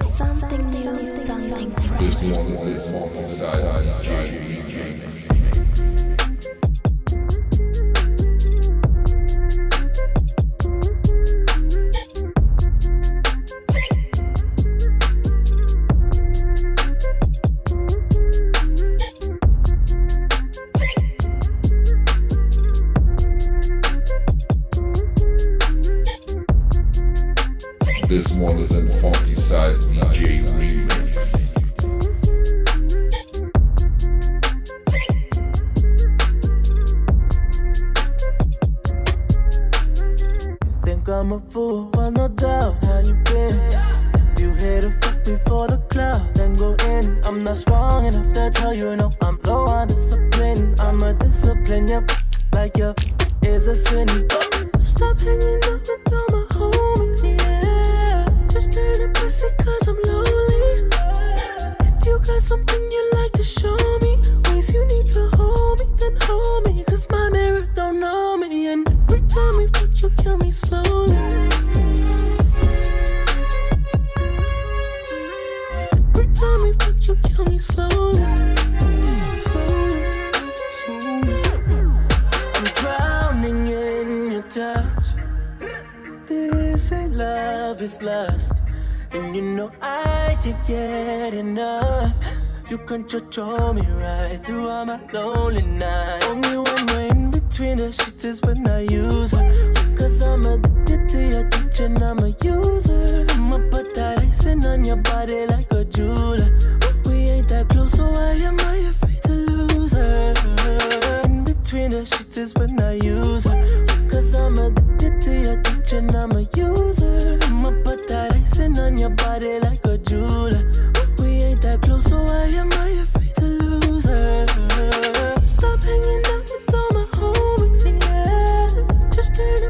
Something new, something fresh. This one is in funky size DJ remix. You think I'm a fool, well no doubt how you been. If you here to fuck me for the cloud, then go in. I'm not strong enough to tell you no. I'm low on discipline. I'm a discipline, yep, like your is a sin. Stop hanging out with them. this ain't love, it's lust. And you know I can't get enough. You can control me right through all my lonely nights. Only when we're in between the sheets is when I use her. Because I'm addicted to your touch and I'm a you.